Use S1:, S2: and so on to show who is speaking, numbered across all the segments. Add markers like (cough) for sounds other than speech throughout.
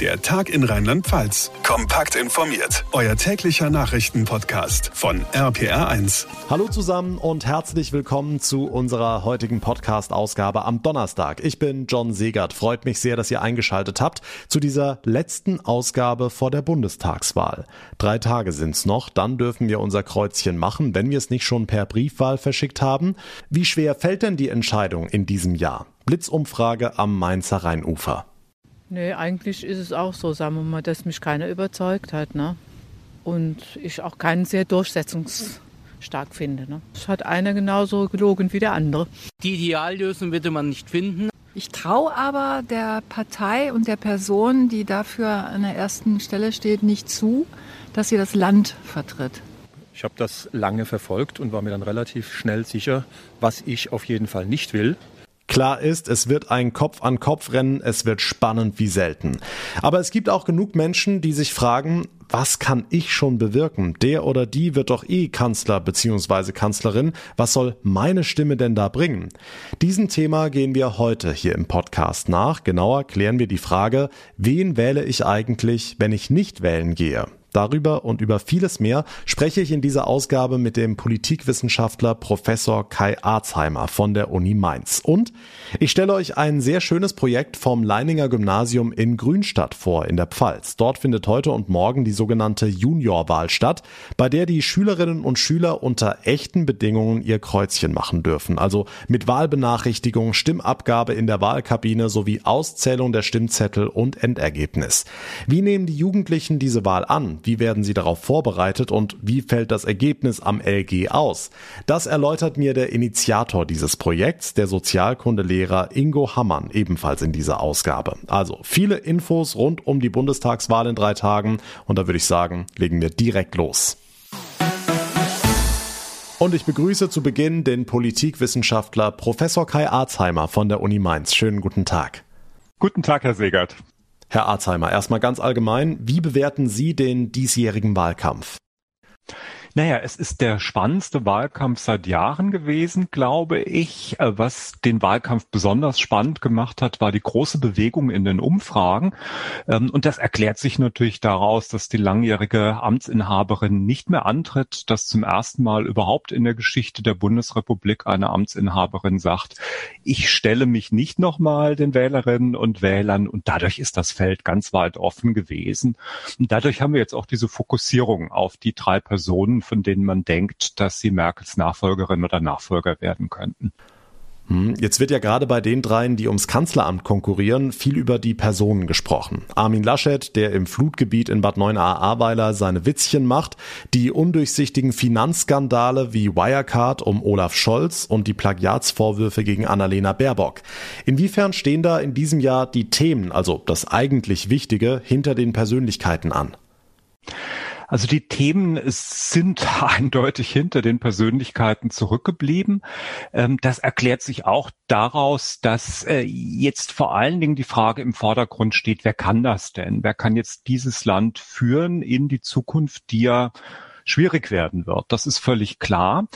S1: Der Tag in Rheinland-Pfalz. Kompakt informiert. Euer täglicher Nachrichtenpodcast von RPR1.
S2: Hallo zusammen und herzlich willkommen zu unserer heutigen Podcast-Ausgabe am Donnerstag. Ich bin John Segert. Freut mich sehr, dass ihr eingeschaltet habt zu dieser letzten Ausgabe vor der Bundestagswahl. Drei Tage sind's noch, dann dürfen wir unser Kreuzchen machen, wenn wir es nicht schon per Briefwahl verschickt haben. Wie schwer fällt denn die Entscheidung in diesem Jahr? Blitzumfrage am Mainzer Rheinufer.
S3: Nee, eigentlich ist es auch so, sagen wir mal, dass mich keiner überzeugt hat. Ne? Und ich auch keinen sehr durchsetzungsstark finde. Ne? Es hat einer genauso gelogen wie der andere.
S4: Die Ideallösung würde man nicht finden.
S5: Ich traue aber der Partei und der Person, die dafür an der ersten Stelle steht, nicht zu, dass sie das Land vertritt.
S6: Ich habe das lange verfolgt und war mir dann relativ schnell sicher, was ich auf jeden Fall nicht will.
S2: Klar ist, es wird ein Kopf-an-Kopf-Rennen, es wird spannend wie selten. Aber es gibt auch genug Menschen, die sich fragen, was kann ich schon bewirken? Der oder die wird doch eh Kanzler bzw. Kanzlerin. Was soll meine Stimme denn da bringen? Diesem Thema gehen wir heute hier im Podcast nach. Genauer klären wir die Frage, wen wähle ich eigentlich, wenn ich nicht wählen gehe? Darüber und über vieles mehr spreche ich in dieser Ausgabe mit dem Politikwissenschaftler Professor Kai Arzheimer von der Uni Mainz. Und ich stelle euch ein sehr schönes Projekt vom Leininger Gymnasium in Grünstadt vor, in der Pfalz. Dort findet heute und morgen die sogenannte Juniorwahl statt, bei der die Schülerinnen und Schüler unter echten Bedingungen ihr Kreuzchen machen dürfen. Also mit Wahlbenachrichtigung, Stimmabgabe in der Wahlkabine sowie Auszählung der Stimmzettel und Endergebnis. Wie nehmen die Jugendlichen diese Wahl an? Wie werden sie darauf vorbereitet und wie fällt das Ergebnis am LG aus? Das erläutert mir der Initiator dieses Projekts, der Sozialkundelehrer Ingo Hammann, ebenfalls in dieser Ausgabe. Also viele Infos rund um die Bundestagswahl in drei Tagen und da würde ich sagen, legen wir direkt los. Und ich begrüße zu Beginn den Politikwissenschaftler Professor Kai Arzheimer von der Uni Mainz. Schönen guten Tag.
S7: Guten Tag, Herr Segert.
S2: Herr Arzheimer, erstmal ganz allgemein, wie bewerten Sie den diesjährigen Wahlkampf?
S7: Naja, es ist der spannendste Wahlkampf seit Jahren gewesen, glaube ich. Äh, was den Wahlkampf besonders spannend gemacht hat, war die große Bewegung in den Umfragen. Ähm, und das erklärt sich natürlich daraus, dass die langjährige Amtsinhaberin nicht mehr antritt, dass zum ersten Mal überhaupt in der Geschichte der Bundesrepublik eine Amtsinhaberin sagt, ich stelle mich nicht nochmal den Wählerinnen und Wählern. Und dadurch ist das Feld ganz weit offen gewesen. Und dadurch haben wir jetzt auch diese Fokussierung auf die drei Personen, von denen man denkt, dass sie Merkels Nachfolgerin oder Nachfolger werden könnten.
S2: Hm, jetzt wird ja gerade bei den dreien, die ums Kanzleramt konkurrieren, viel über die Personen gesprochen. Armin Laschet, der im Flutgebiet in Bad 9a-Ahrweiler seine Witzchen macht, die undurchsichtigen Finanzskandale wie Wirecard um Olaf Scholz und die Plagiatsvorwürfe gegen Annalena Baerbock. Inwiefern stehen da in diesem Jahr die Themen, also das eigentlich Wichtige, hinter den Persönlichkeiten an?
S7: Also die Themen sind (laughs) eindeutig hinter den Persönlichkeiten zurückgeblieben. Ähm, das erklärt sich auch daraus, dass äh, jetzt vor allen Dingen die Frage im Vordergrund steht, wer kann das denn? Wer kann jetzt dieses Land führen in die Zukunft, die ja schwierig werden wird. Das ist völlig klar.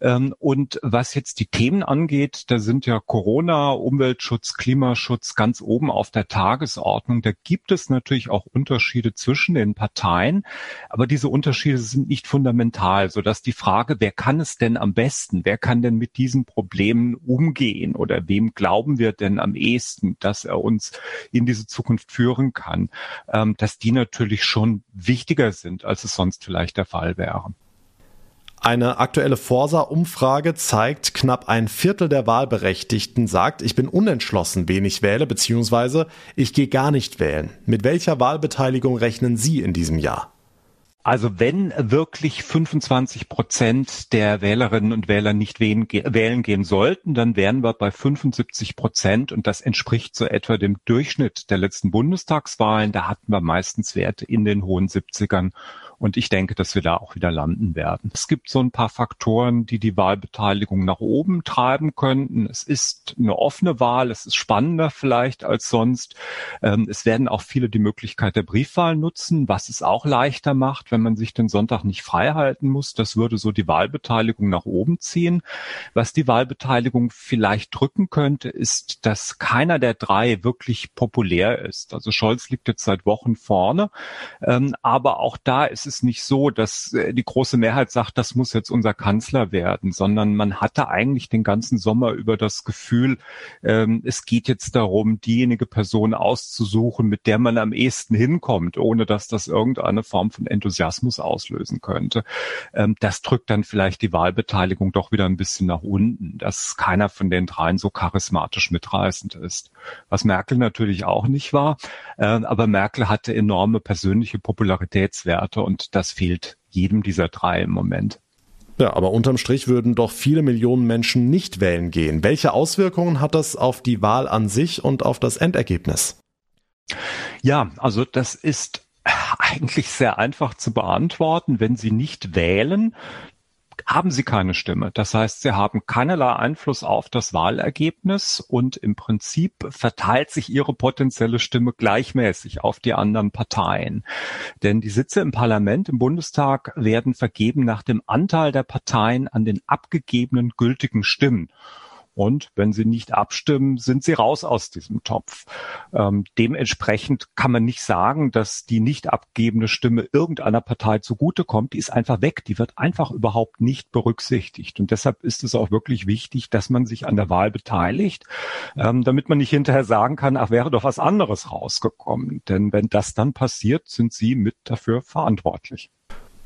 S7: Ähm, und was jetzt die Themen angeht, da sind ja Corona, Umweltschutz, Klimaschutz ganz oben auf der Tagesordnung. Da gibt es natürlich auch Unterschiede zwischen den Parteien, aber diese Unterschiede sind nicht fundamental, sodass die Frage, wer kann es denn am besten, wer kann denn mit diesen Problemen umgehen oder wem glauben wir denn am ehesten, dass er uns in diese Zukunft führen kann, ähm, dass die natürlich schon wichtiger sind, als es sonst vielleicht der Fall wäre.
S2: Eine aktuelle Forsa-Umfrage zeigt, knapp ein Viertel der Wahlberechtigten sagt, ich bin unentschlossen, wen ich wähle, beziehungsweise ich gehe gar nicht wählen. Mit welcher Wahlbeteiligung rechnen Sie in diesem Jahr?
S7: Also wenn wirklich 25 Prozent der Wählerinnen und Wähler nicht wählen, gehen sollten, dann wären wir bei 75 Prozent und das entspricht so etwa dem Durchschnitt der letzten Bundestagswahlen. Da hatten wir meistens Werte in den hohen 70ern Und ich denke, dass wir da auch wieder landen werden. Es gibt so ein paar Faktoren, die die Wahlbeteiligung nach oben treiben könnten. Es ist eine offene Wahl. Es ist spannender vielleicht als sonst. Ähm, es werden auch viele die Möglichkeit der Briefwahl nutzen, was es auch leichter macht, wenn man sich den Sonntag nicht frei halten muss. Das würde so die Wahlbeteiligung nach oben ziehen. Was die Wahlbeteiligung vielleicht drücken könnte, ist, dass keiner der drei wirklich populär ist. Also Scholz liegt jetzt seit Wochen vorne. Ähm, aber auch da ist es nicht so, dass äh, die große Mehrheit sagt, das muss jetzt unser Kanzler werden, sondern man hatte eigentlich den ganzen Sommer über das Gefühl, ähm, es geht jetzt darum, diejenige Person auszusuchen, mit der man am ehesten hinkommt, ohne dass das irgendeine Form von Enthusiasmus auslösen könnte. Ähm, das drückt dann vielleicht die Wahlbeteiligung doch wieder ein bisschen nach unten, dass keiner von den dreien so charismatisch mitreißend ist. Was Merkel natürlich auch nicht war, äh, aber Merkel hatte enorme persönliche Popularitätswerte und das fehlt jedem dieser drei im Moment.
S2: Ja, aber unterm Strich würden doch viele Millionen Menschen nicht wählen gehen. Welche Auswirkungen hat das auf die Wahl an sich und auf das Endergebnis?
S7: Ja, also das ist (laughs) eigentlich sehr einfach zu beantworten. Wenn Sie nicht wählen, haben sie keine Stimme. Das heißt, sie haben keinerlei Einfluss auf das Wahlergebnis und im Prinzip verteilt sich ihre potenzielle Stimme gleichmäßig auf die anderen Parteien. Denn die Sitze im Parlament, im Bundestag werden vergeben nach dem Anteil der Parteien an den abgegebenen gültigen Stimmen. Und wenn sie nicht abstimmen, sind sie raus aus diesem Topf. Ähm, dementsprechend kann man nicht sagen, dass die nicht abgegebene Stimme irgendeiner Partei zugutekommt. Die ist einfach weg. Die wird einfach überhaupt nicht berücksichtigt. Und deshalb ist es auch wirklich wichtig, dass man sich an der Wahl beteiligt, ähm, damit man nicht hinterher sagen kann, ach, wäre doch was anderes rausgekommen. Denn wenn das dann passiert, sind Sie mit dafür verantwortlich.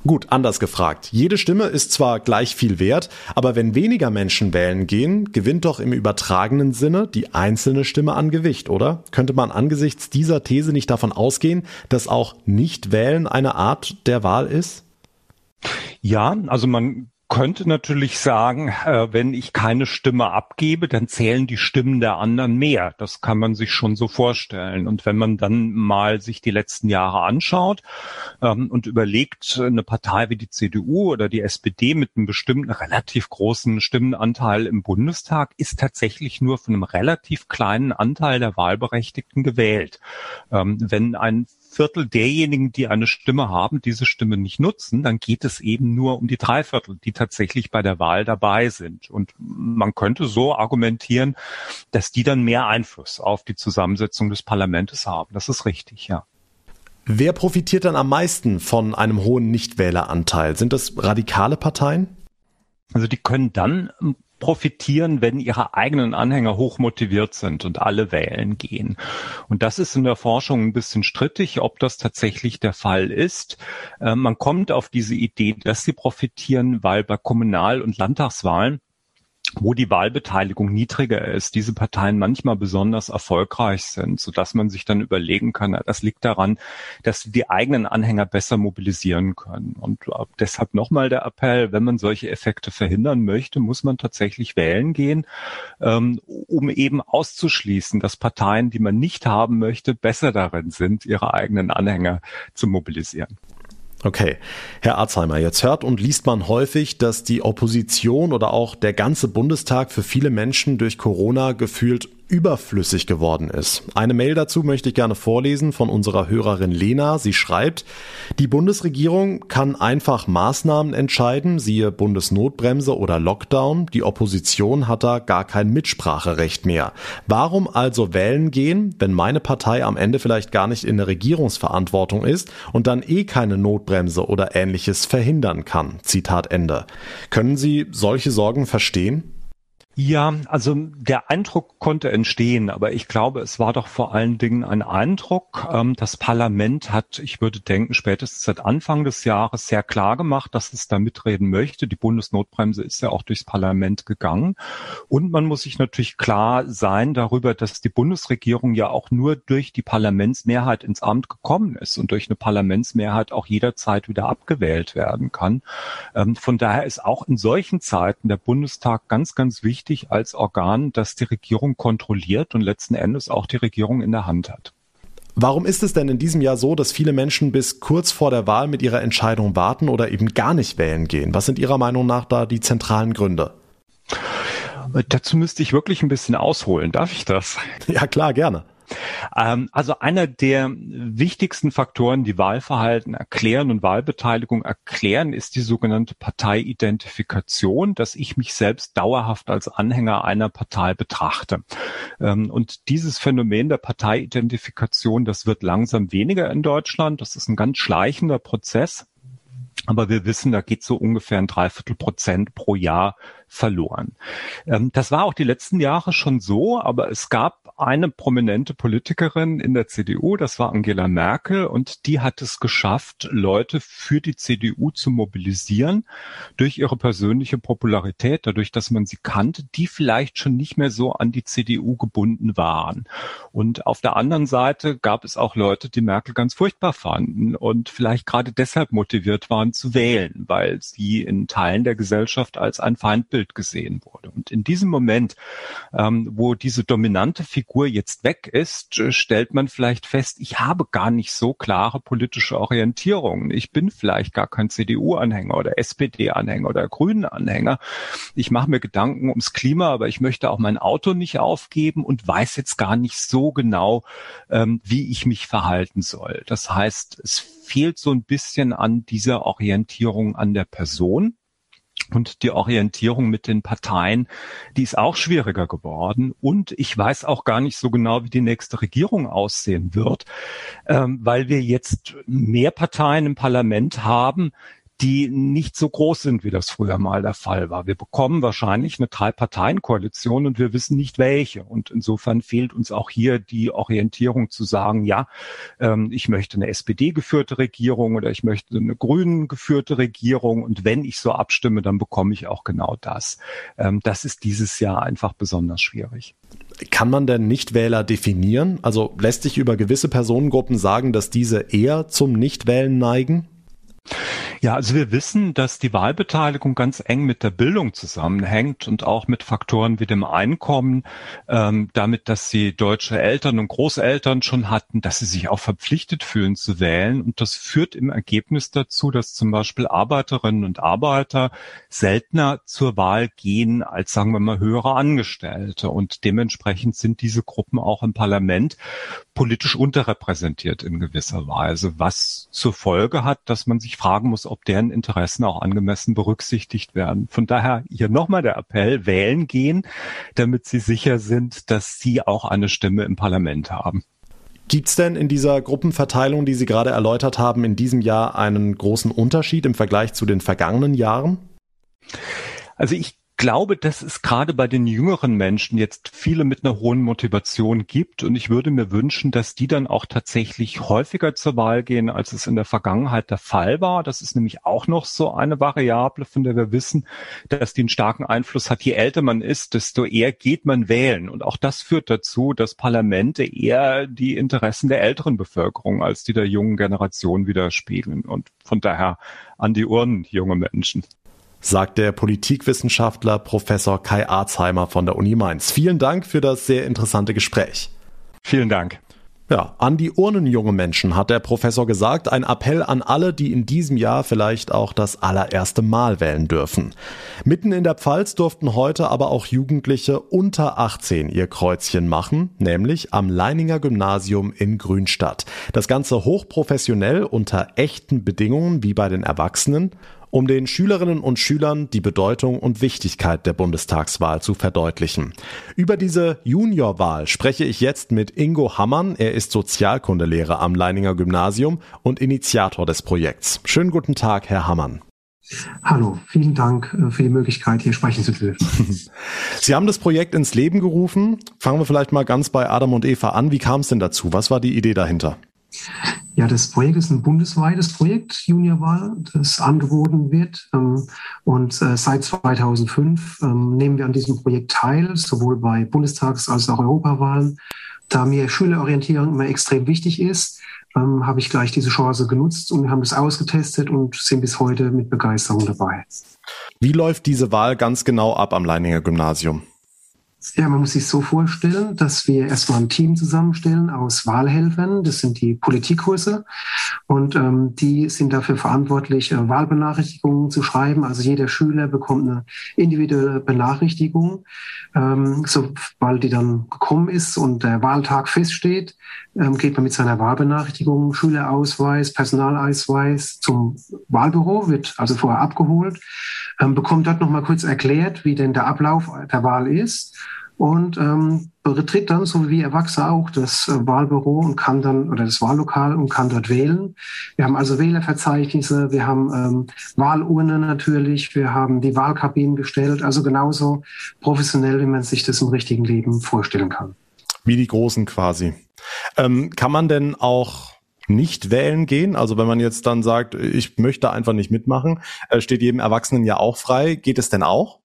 S2: Gut, anders gefragt. Jede Stimme ist zwar gleich viel wert, aber wenn weniger Menschen wählen gehen, gewinnt doch im übertragenen Sinne die einzelne Stimme an Gewicht, oder? Könnte man angesichts dieser These nicht davon ausgehen, dass auch Nicht-Wählen eine Art der Wahl ist?
S7: Ja, also man könnte natürlich sagen, äh, wenn ich keine Stimme abgebe, dann zählen die Stimmen der anderen mehr. Das kann man sich schon so vorstellen. Und wenn man dann mal sich die letzten Jahre anschaut ähm, und überlegt, eine Partei wie die CDU oder die SPD mit einem bestimmten relativ großen Stimmenanteil im Bundestag ist tatsächlich nur von einem relativ kleinen Anteil der Wahlberechtigten gewählt. Ähm, wenn ein Viertel derjenigen, die eine Stimme haben, diese Stimme nicht nutzen, dann geht es eben nur um die drei Viertel, die tatsächlich bei der Wahl dabei sind. Und man könnte so argumentieren, dass die dann mehr Einfluss auf die Zusammensetzung des Parlaments haben. Das ist richtig, ja.
S2: Wer profitiert dann am meisten von einem hohen Nichtwähleranteil? Sind das radikale Parteien?
S7: Also die können dann profitieren, wenn ihre eigenen Anhänger hoch motiviert sind und alle wählen gehen. Und das ist in der Forschung ein bisschen strittig, ob das tatsächlich der Fall ist. Äh, man kommt auf diese Idee, dass sie profitieren, weil bei Kommunal- und Landtagswahlen wo die Wahlbeteiligung niedriger ist, diese Parteien manchmal besonders erfolgreich sind, so dass man sich dann überlegen kann, das liegt daran, dass sie die eigenen Anhänger besser mobilisieren können. Und äh, deshalb nochmal der Appell, wenn man solche Effekte verhindern möchte, muss man tatsächlich wählen gehen, ähm, um eben auszuschließen, dass Parteien, die man nicht haben möchte, besser darin sind, ihre eigenen Anhänger zu mobilisieren.
S2: Okay, Herr Arzheimer, jetzt hört und liest man häufig, dass die Opposition oder auch der ganze Bundestag für viele Menschen durch Corona gefühlt überflüssig geworden ist. Eine Mail dazu möchte ich gerne vorlesen von unserer Hörerin Lena. Sie schreibt, die Bundesregierung kann einfach Maßnahmen entscheiden, siehe Bundesnotbremse oder Lockdown. Die Opposition hat da gar kein Mitspracherecht mehr. Warum also wählen gehen, wenn meine Partei am Ende vielleicht gar nicht in der Regierungsverantwortung ist und dann eh keine Notbremse oder ähnliches verhindern kann? Zitat Ende. Können Sie solche Sorgen verstehen?
S7: Ja, also der Eindruck konnte entstehen, aber ich glaube, es war doch vor allen Dingen ein Eindruck. Ähm, das Parlament hat, ich würde denken, spätestens seit Anfang des Jahres sehr klar gemacht, dass es da mitreden möchte. Die Bundesnotbremse ist ja auch durchs Parlament gegangen. Und man muss sich natürlich klar sein darüber, dass die Bundesregierung ja auch nur durch die Parlamentsmehrheit ins Amt gekommen ist und durch eine Parlamentsmehrheit auch jederzeit wieder abgewählt werden kann. Ähm, von daher ist auch in solchen Zeiten der Bundestag ganz, ganz wichtig, wichtig als Organ, das die Regierung kontrolliert und letzten Endes auch die Regierung in der Hand hat.
S2: Warum ist es denn in diesem Jahr so, dass viele Menschen bis kurz vor der Wahl mit ihrer Entscheidung warten oder eben gar nicht wählen gehen? Was sind Ihrer Meinung nach da die zentralen Gründe?
S7: Dazu müsste ich wirklich ein bisschen ausholen. Darf ich das?
S2: Ja, klar, gerne.
S7: Ähm, also einer der wichtigsten Faktoren, die Wahlverhalten erklären und Wahlbeteiligung erklären, ist die sogenannte Parteiidentifikation, dass ich mich selbst dauerhaft als Anhänger einer Partei betrachte. Ähm, und dieses Phänomen der Parteiidentifikation, das wird langsam weniger in Deutschland. Das ist ein ganz schleichender Prozess. Aber wir wissen, da geht so ungefähr ein Dreiviertel Prozent pro Jahr verloren. Ähm, das war auch die letzten Jahre schon so, aber es gab eine prominente Politikerin in der CDU, das war Angela Merkel, und die hat es geschafft, Leute für die CDU zu mobilisieren durch ihre persönliche Popularität, dadurch, dass man sie kannte, die vielleicht schon nicht mehr so an die CDU gebunden waren. Und auf der anderen Seite gab es auch Leute, die Merkel ganz furchtbar fanden und vielleicht gerade deshalb motiviert waren zu wählen, weil sie in Teilen der Gesellschaft als ein Feindbild gesehen wurde. Und in diesem Moment, ähm, wo diese dominante Figur jetzt weg ist, äh, stellt man vielleicht fest, ich habe gar nicht so klare politische Orientierungen. Ich bin vielleicht gar kein CDU-Anhänger oder SPD-Anhänger oder Grünen-Anhänger. Ich mache mir Gedanken ums Klima, aber ich möchte auch mein Auto nicht aufgeben und weiß jetzt gar nicht so genau, ähm, wie ich mich verhalten soll. Das heißt, es fehlt so ein bisschen an dieser Orientierung an der Person. Und die Orientierung mit den Parteien, die ist auch schwieriger geworden. Und ich weiß auch gar nicht so genau, wie die nächste Regierung aussehen wird, ähm, weil wir jetzt mehr Parteien im Parlament haben, die nicht so groß sind, wie das früher mal der Fall war. Wir bekommen wahrscheinlich eine Drei-Parteien-Koalition und wir wissen nicht welche. Und insofern fehlt uns auch hier die Orientierung zu sagen, ja, ähm, ich möchte eine SPD-geführte Regierung oder ich möchte eine Grünen geführte Regierung. Und wenn ich so abstimme, dann bekomme ich auch genau das. Ähm, das ist dieses Jahr einfach besonders schwierig.
S2: Kann man denn Nichtwähler definieren? Also lässt sich über gewisse Personengruppen sagen, dass diese eher zum Nichtwählen neigen?
S7: Ja, also wir wissen, dass die Wahlbeteiligung ganz eng mit der Bildung zusammenhängt und auch mit Faktoren wie dem Einkommen, ähm, damit, dass sie deutsche Eltern und Großeltern schon hatten, dass sie sich auch verpflichtet fühlen zu wählen. Und das führt im Ergebnis dazu, dass zum Beispiel Arbeiterinnen und Arbeiter seltener zur Wahl gehen als, sagen wir mal, höhere Angestellte. Und dementsprechend sind diese Gruppen auch im Parlament politisch unterrepräsentiert in gewisser Weise, was zur Folge hat, dass man sich fragen muss, ob deren Interessen auch angemessen berücksichtigt werden. Von daher hier nochmal der Appell, wählen gehen, damit Sie sicher sind, dass Sie auch eine Stimme im Parlament haben.
S2: Gibt es denn in dieser Gruppenverteilung, die Sie gerade erläutert haben, in diesem Jahr einen großen Unterschied im Vergleich zu den vergangenen Jahren?
S7: Also ich glaube, dass es gerade bei den jüngeren Menschen jetzt viele mit einer hohen Motivation gibt. Und ich würde mir wünschen, dass die dann auch tatsächlich häufiger zur Wahl gehen, als es in der Vergangenheit der Fall war. Das ist nämlich auch noch so eine Variable, von der wir wissen, dass die einen starken Einfluss hat. Je älter man ist, desto eher geht man wählen. Und auch das führt dazu, dass Parlamente eher die Interessen der älteren Bevölkerung als die der jungen Generation widerspiegeln. Und von daher an die Urnen, junge Menschen
S2: sagt der Politikwissenschaftler Professor Kai Arzheimer von der Uni Mainz. Vielen Dank für das sehr interessante Gespräch.
S7: Vielen Dank.
S2: Ja, an die Urnen, junge Menschen, hat der Professor gesagt, ein Appell an alle, die in diesem Jahr vielleicht auch das allererste Mal wählen dürfen. Mitten in der Pfalz durften heute aber auch Jugendliche unter 18 ihr Kreuzchen machen, nämlich am Leininger Gymnasium in Grünstadt. Das Ganze hochprofessionell unter echten Bedingungen wie bei den Erwachsenen um den Schülerinnen und Schülern die Bedeutung und Wichtigkeit der Bundestagswahl zu verdeutlichen. Über diese Juniorwahl spreche ich jetzt mit Ingo Hammann. Er ist Sozialkundelehrer am Leininger Gymnasium und Initiator des Projekts. Schönen guten Tag, Herr Hammann.
S8: Hallo, vielen Dank äh, für die Möglichkeit, hier sprechen zu dürfen. (laughs)
S2: Sie haben das Projekt ins Leben gerufen. Fangen wir vielleicht mal ganz bei Adam und Eva an. Wie kam es denn dazu? Was war die Idee dahinter?
S8: Ja, das Projekt ist ein bundesweites Projekt, Juniorwahl, das angeboten wird. Ähm, und äh, seit 2005 ähm, nehmen wir an diesem Projekt teil, sowohl bei Bundestags- als auch Europawahlen. Da mir Schülerorientierung immer extrem wichtig ist, ähm, habe ich gleich diese Chance genutzt und wir haben das ausgetestet und sind bis heute mit Begeisterung dabei.
S2: Wie läuft diese Wahl ganz genau ab am Leininger Gymnasium?
S8: Ja, man muss sich so vorstellen, dass wir erstmal ein Team zusammenstellen aus Wahlhelfern. Das sind die Politikkurse. Und ähm, die sind dafür verantwortlich, äh, Wahlbenachrichtigungen zu schreiben. Also jeder Schüler bekommt eine individuelle Benachrichtigung. Ähm, sobald die dann gekommen ist und der Wahltag feststeht, ähm, geht man mit seiner Wahlbenachrichtigung, Schülerausweis, Personalausweis zum Wahlbüro, wird also vorher abgeholt, ähm, bekommt dort nochmal kurz erklärt, wie denn der Ablauf der Wahl ist und ähm, betritt dann, so wie Erwachsene auch, das äh, Wahlbüro und kann dann, oder das Wahllokal und kann dort wählen. Wir haben also Wählerverzeichnisse, wir haben ähm, Wahlurnen natürlich, wir haben die Wahlkabinen gestellt, also genauso professionell, wie man sich das im richtigen Leben vorstellen kann.
S2: Wie die Großen quasi. Ähm, kann man denn auch nicht wählen gehen? Also wenn man jetzt dann sagt, ich möchte einfach nicht mitmachen, äh, steht jedem Erwachsenen ja auch frei. Geht es denn auch?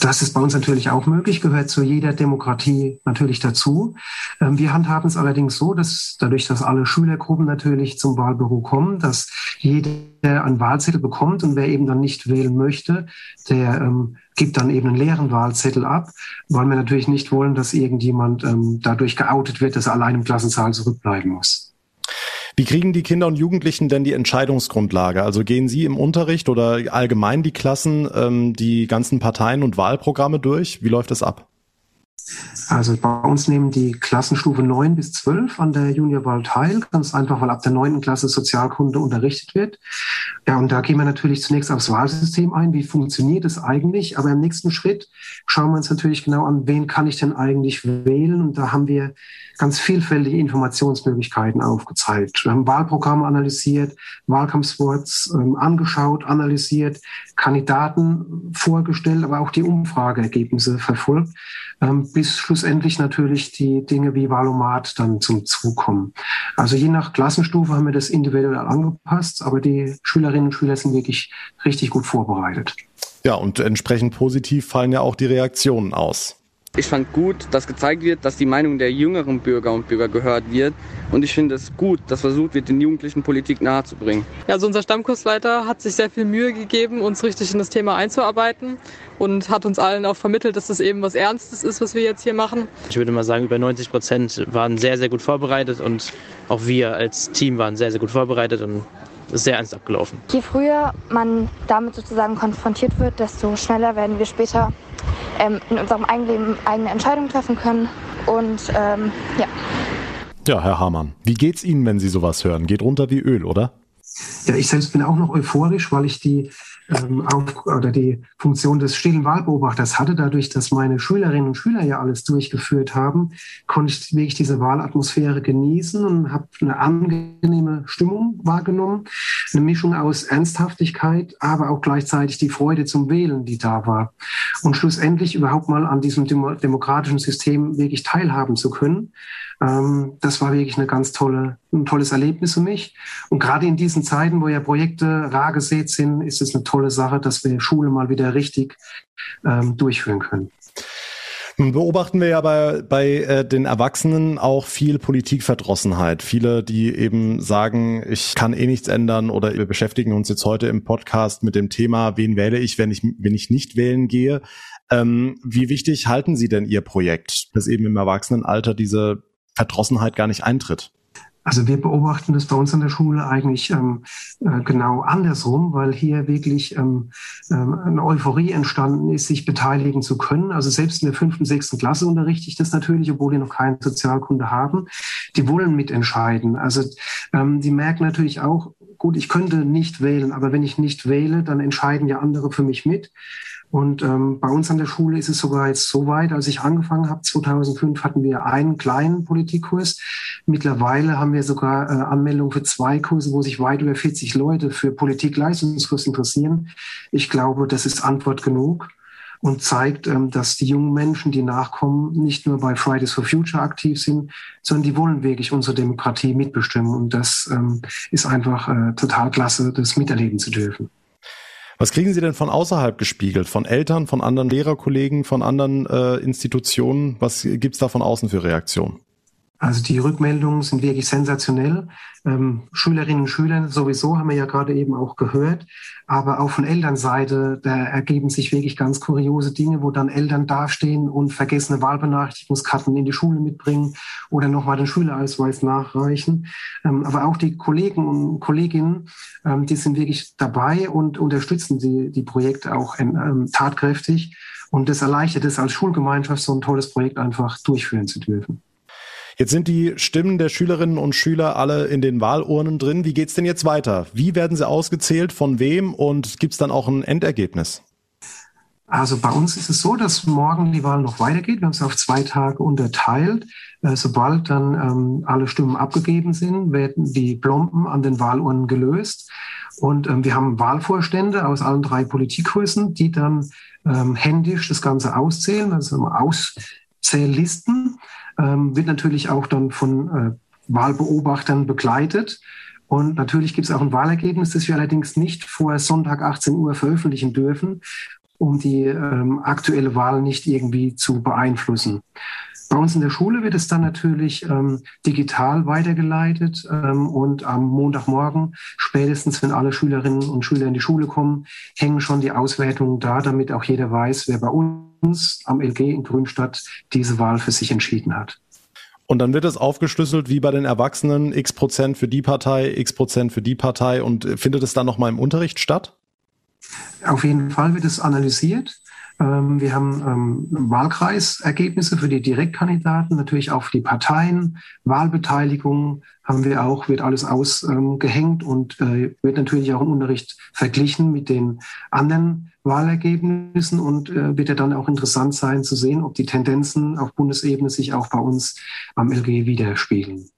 S8: Das ist bei uns natürlich auch möglich, gehört zu jeder Demokratie natürlich dazu. Ähm, wir handhaben es allerdings so, dass dadurch, dass alle Schülergruppen natürlich zum Wahlbüro kommen, dass jeder einen Wahlzettel bekommt und wer eben dann nicht wählen möchte, der ähm, gibt dann eben einen leeren Wahlzettel ab, weil wir natürlich nicht wollen, dass irgendjemand ähm, dadurch geoutet wird, dass er allein im Klassensaal zurückbleiben muss.
S2: Wie kriegen die Kinder und Jugendlichen denn die Entscheidungsgrundlage? Also gehen Sie im Unterricht oder allgemein die Klassen ähm, die ganzen Parteien und Wahlprogramme durch? Wie läuft das ab?
S8: Also bei uns nehmen die Klassenstufe 9 bis 12 an der Juniorwahl teil, ganz einfach, weil ab der 9. Klasse Sozialkunde unterrichtet wird. Ja, und da gehen wir natürlich zunächst aufs Wahlsystem ein. Wie funktioniert es eigentlich? Aber im nächsten Schritt schauen wir uns natürlich genau an, wen kann ich denn eigentlich wählen? Und da haben wir ganz vielfältige Informationsmöglichkeiten aufgezeigt. Wir haben Wahlprogramme analysiert, Wahlkampfspots ähm, angeschaut, analysiert, Kandidaten vorgestellt, aber auch die Umfrageergebnisse verfolgt ähm, bis schlussendlich natürlich die Dinge wie Valomat dann zum Zug kommen. Also je nach Klassenstufe haben wir das individuell angepasst, aber die Schülerinnen und Schüler sind wirklich richtig gut vorbereitet.
S2: Ja, und entsprechend positiv fallen ja auch die Reaktionen aus.
S9: Ich fand gut, dass gezeigt wird, dass die Meinung der jüngeren Bürger und Bürger gehört wird. Und ich finde es gut, dass versucht wird, den Jugendlichen Politik nahezubringen.
S10: Ja, also unser Stammkursleiter hat sich sehr viel Mühe gegeben, uns richtig in das Thema einzuarbeiten und hat uns allen auch vermittelt, dass das eben was Ernstes ist, was wir jetzt hier machen.
S11: Ich würde mal sagen, über 90 Prozent waren sehr, sehr gut vorbereitet und auch wir als Team waren sehr, sehr gut vorbereitet und sehr ernst abgelaufen.
S12: Je früher man damit sozusagen konfrontiert wird, desto schneller werden wir später ähm, in unserem Eigenleben eigene Entscheidungen treffen können. Und ähm, ja.
S2: Ja, Herr Hamann, wie geht's Ihnen, wenn Sie sowas hören? Geht runter wie Öl, oder?
S8: Ja, ich selbst bin auch noch euphorisch, weil ich die ähm, auf, oder die Funktion des stillen Wahlbeobachters hatte. Dadurch, dass meine Schülerinnen und Schüler ja alles durchgeführt haben, konnte ich wirklich diese Wahlatmosphäre genießen und habe eine angenehme Stimmung wahrgenommen. Eine Mischung aus Ernsthaftigkeit, aber auch gleichzeitig die Freude zum Wählen, die da war. Und schlussendlich überhaupt mal an diesem demokratischen System wirklich teilhaben zu können. Ähm, das war wirklich eine ganz tolle, ein tolles Erlebnis für mich. Und gerade in diesen Zeiten, wo ja Projekte rar gesät sind, ist es eine tolle Sache, dass wir Schule mal wieder richtig ähm, durchführen können.
S2: Nun beobachten wir ja bei, bei äh, den Erwachsenen auch viel Politikverdrossenheit. Viele, die eben sagen, ich kann eh nichts ändern oder wir beschäftigen uns jetzt heute im Podcast mit dem Thema, wen wähle ich, wenn ich, wenn ich nicht wählen gehe. Ähm, wie wichtig halten Sie denn Ihr Projekt, dass eben im Erwachsenenalter diese Verdrossenheit gar nicht eintritt.
S8: Also wir beobachten das bei uns an der Schule eigentlich ähm, äh, genau andersrum, weil hier wirklich ähm, ähm, eine Euphorie entstanden ist, sich beteiligen zu können. Also selbst in der fünften, sechsten Klasse unterrichte ich das natürlich, obwohl die noch keine Sozialkunde haben. Die wollen mitentscheiden. Also ähm, die merken natürlich auch, gut, ich könnte nicht wählen, aber wenn ich nicht wähle, dann entscheiden ja andere für mich mit. Und ähm, bei uns an der Schule ist es sogar jetzt so weit, als ich angefangen habe, 2005 hatten wir einen kleinen Politikkurs. Mittlerweile haben wir sogar äh, Anmeldungen für zwei Kurse, wo sich weit über 40 Leute für Politikleistungskurs interessieren. Ich glaube, das ist Antwort genug und zeigt, ähm, dass die jungen Menschen, die nachkommen, nicht nur bei Fridays for Future aktiv sind, sondern die wollen wirklich unsere Demokratie mitbestimmen. Und das ähm, ist einfach äh, total klasse, das miterleben zu dürfen.
S2: Was kriegen Sie denn von außerhalb gespiegelt? Von Eltern, von anderen Lehrerkollegen, von anderen äh, Institutionen? Was gibt's da von außen für Reaktionen?
S8: Also die Rückmeldungen sind wirklich sensationell. Ähm, Schülerinnen und Schüler sowieso haben wir ja gerade eben auch gehört, aber auch von Elternseite, da ergeben sich wirklich ganz kuriose Dinge, wo dann Eltern dastehen und vergessene Wahlbenachrichtigungskarten in die Schule mitbringen oder nochmal den Schülerausweis nachreichen. Ähm, aber auch die Kollegen und Kolleginnen, ähm, die sind wirklich dabei und unterstützen die, die Projekte auch ähm, tatkräftig. Und das erleichtert es als Schulgemeinschaft, so ein tolles Projekt einfach durchführen zu dürfen.
S2: Jetzt sind die Stimmen der Schülerinnen und Schüler alle in den Wahlurnen drin. Wie geht's denn jetzt weiter? Wie werden sie ausgezählt? Von wem? Und gibt's dann auch ein Endergebnis?
S8: Also bei uns ist es so, dass morgen die Wahl noch weitergeht. Wir haben es auf zwei Tage unterteilt. Äh, sobald dann ähm, alle Stimmen abgegeben sind, werden die Plomben an den Wahlurnen gelöst. Und ähm, wir haben Wahlvorstände aus allen drei Politikkursen, die dann ähm, händisch das Ganze auszählen, also Auszähllisten ähm, wird natürlich auch dann von äh, Wahlbeobachtern begleitet. Und natürlich gibt es auch ein Wahlergebnis, das wir allerdings nicht vor Sonntag 18 Uhr veröffentlichen dürfen, um die ähm, aktuelle Wahl nicht irgendwie zu beeinflussen. Bei uns in der Schule wird es dann natürlich ähm, digital weitergeleitet ähm, und am Montagmorgen, spätestens wenn alle Schülerinnen und Schüler in die Schule kommen, hängen schon die Auswertungen da, damit auch jeder weiß, wer bei uns am LG in Grünstadt diese Wahl für sich entschieden hat.
S2: Und dann wird es aufgeschlüsselt wie bei den Erwachsenen, x Prozent für die Partei, x Prozent für die Partei und findet es dann nochmal im Unterricht statt?
S8: Auf jeden Fall wird es analysiert. Ähm, wir haben ähm, Wahlkreisergebnisse für die Direktkandidaten, natürlich auch für die Parteien. Wahlbeteiligung haben wir auch, wird alles ausgehängt und äh, wird natürlich auch im Unterricht verglichen mit den anderen Wahlergebnissen und äh, wird ja dann auch interessant sein zu sehen, ob die Tendenzen auf Bundesebene sich auch bei uns am LG widerspiegeln.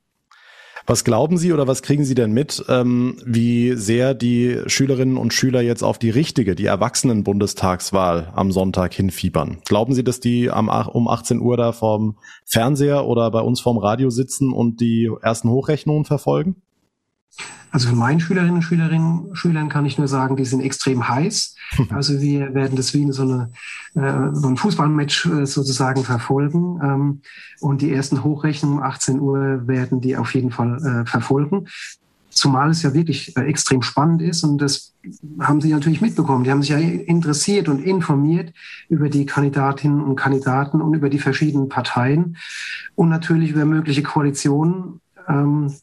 S2: Was glauben Sie oder was kriegen Sie denn mit, ähm, wie sehr die Schülerinnen und Schüler jetzt auf die richtige, die Erwachsenen-Bundestagswahl am Sonntag hinfiebern? Glauben Sie, dass die am, um 18 Uhr da vorm Fernseher oder bei uns vorm Radio sitzen und die ersten Hochrechnungen verfolgen?
S8: Also von meinen Schülerinnen und Schülerinnen, Schülern kann ich nur sagen, die sind extrem heiß. (laughs) Also wir werden das wie so, eine, äh, so ein Fußballmatch äh, sozusagen verfolgen. Ähm, und die ersten Hochrechnungen um 18 Uhr werden die auf jeden Fall äh, verfolgen. Zumal es ja wirklich äh, extrem spannend ist und das haben Sie natürlich mitbekommen. Die haben sich ja interessiert und informiert über die Kandidatinnen und Kandidaten und über die verschiedenen Parteien und natürlich über mögliche Koalitionen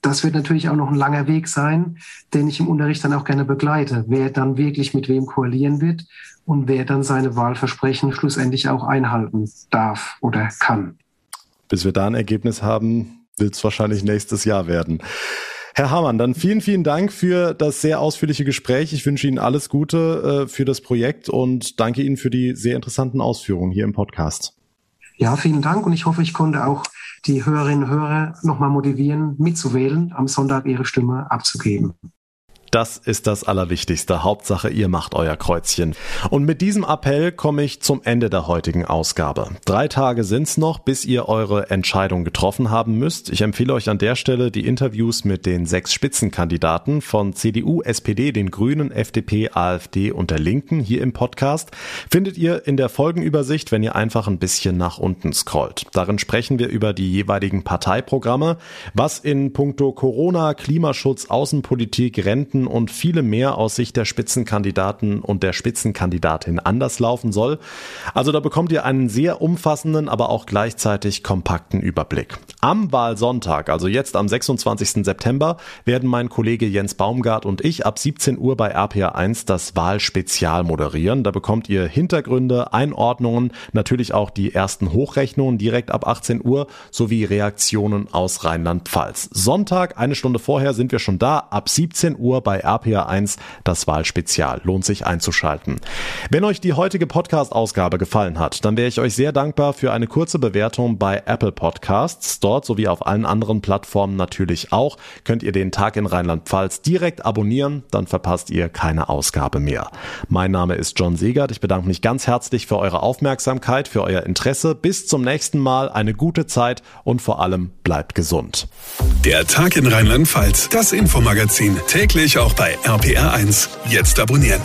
S8: das wird natürlich auch noch ein langer Weg sein, den ich im Unterricht dann auch gerne begleite, wer dann wirklich mit wem koalieren wird und wer dann seine Wahlversprechen schlussendlich auch einhalten darf oder kann.
S2: Bis wir da ein Ergebnis haben, wird es wahrscheinlich nächstes Jahr werden. Herr Hamann, dann vielen, vielen Dank für das sehr ausführliche Gespräch. Ich wünsche Ihnen alles Gute äh, für das Projekt und danke Ihnen für die sehr interessanten Ausführungen hier im Podcast.
S8: Ja, vielen Dank und ich hoffe, ich konnte auch die Hörerinnen und Hörer nochmal motivieren, mitzuwählen, am Sonntag ihre Stimme abzugeben.
S2: Das ist das Allerwichtigste. Hauptsache, ihr macht euer Kreuzchen. Und mit diesem Appell komme ich zum Ende der heutigen Ausgabe. Drei Tage sind's noch, bis ihr eure Entscheidung getroffen haben müsst. Ich empfehle euch an der Stelle die Interviews mit den sechs Spitzenkandidaten von CDU, SPD, den Grünen, FDP, AfD und der Linken hier im Podcast. Findet ihr in der Folgenübersicht, wenn ihr einfach ein bisschen nach unten scrollt. Darin sprechen wir über die jeweiligen Parteiprogramme, was in puncto Corona, Klimaschutz, Außenpolitik, Renten, Und viele mehr aus Sicht der Spitzenkandidaten und der Spitzenkandidatin anders laufen soll. Also da bekommt ihr einen sehr umfassenden, aber auch gleichzeitig kompakten Überblick. Am Wahlsonntag, also jetzt am 26. September, werden mein Kollege Jens Baumgart und ich ab 17 Uhr bei RPA1 das Wahlspezial moderieren. Da bekommt ihr Hintergründe, Einordnungen, natürlich auch die ersten Hochrechnungen direkt ab 18 Uhr sowie Reaktionen aus Rheinland-Pfalz. Sonntag, eine Stunde vorher sind wir schon da, ab 17 Uhr bei RPA1 das Wahlspezial. Lohnt sich einzuschalten. Wenn euch die heutige Podcast-Ausgabe gefallen hat, dann wäre ich euch sehr dankbar für eine kurze Bewertung bei Apple Podcasts. Dort sowie auf allen anderen Plattformen natürlich auch könnt ihr den Tag in Rheinland-Pfalz direkt abonnieren, dann verpasst ihr keine Ausgabe mehr. Mein Name ist John Segert. Ich bedanke mich ganz herzlich für eure Aufmerksamkeit, für euer Interesse. Bis zum nächsten Mal. Eine gute Zeit und vor allem bleibt gesund.
S1: Der Tag in Rheinland-Pfalz, das Infomagazin, täglich auch bei RPR1. Jetzt abonnieren.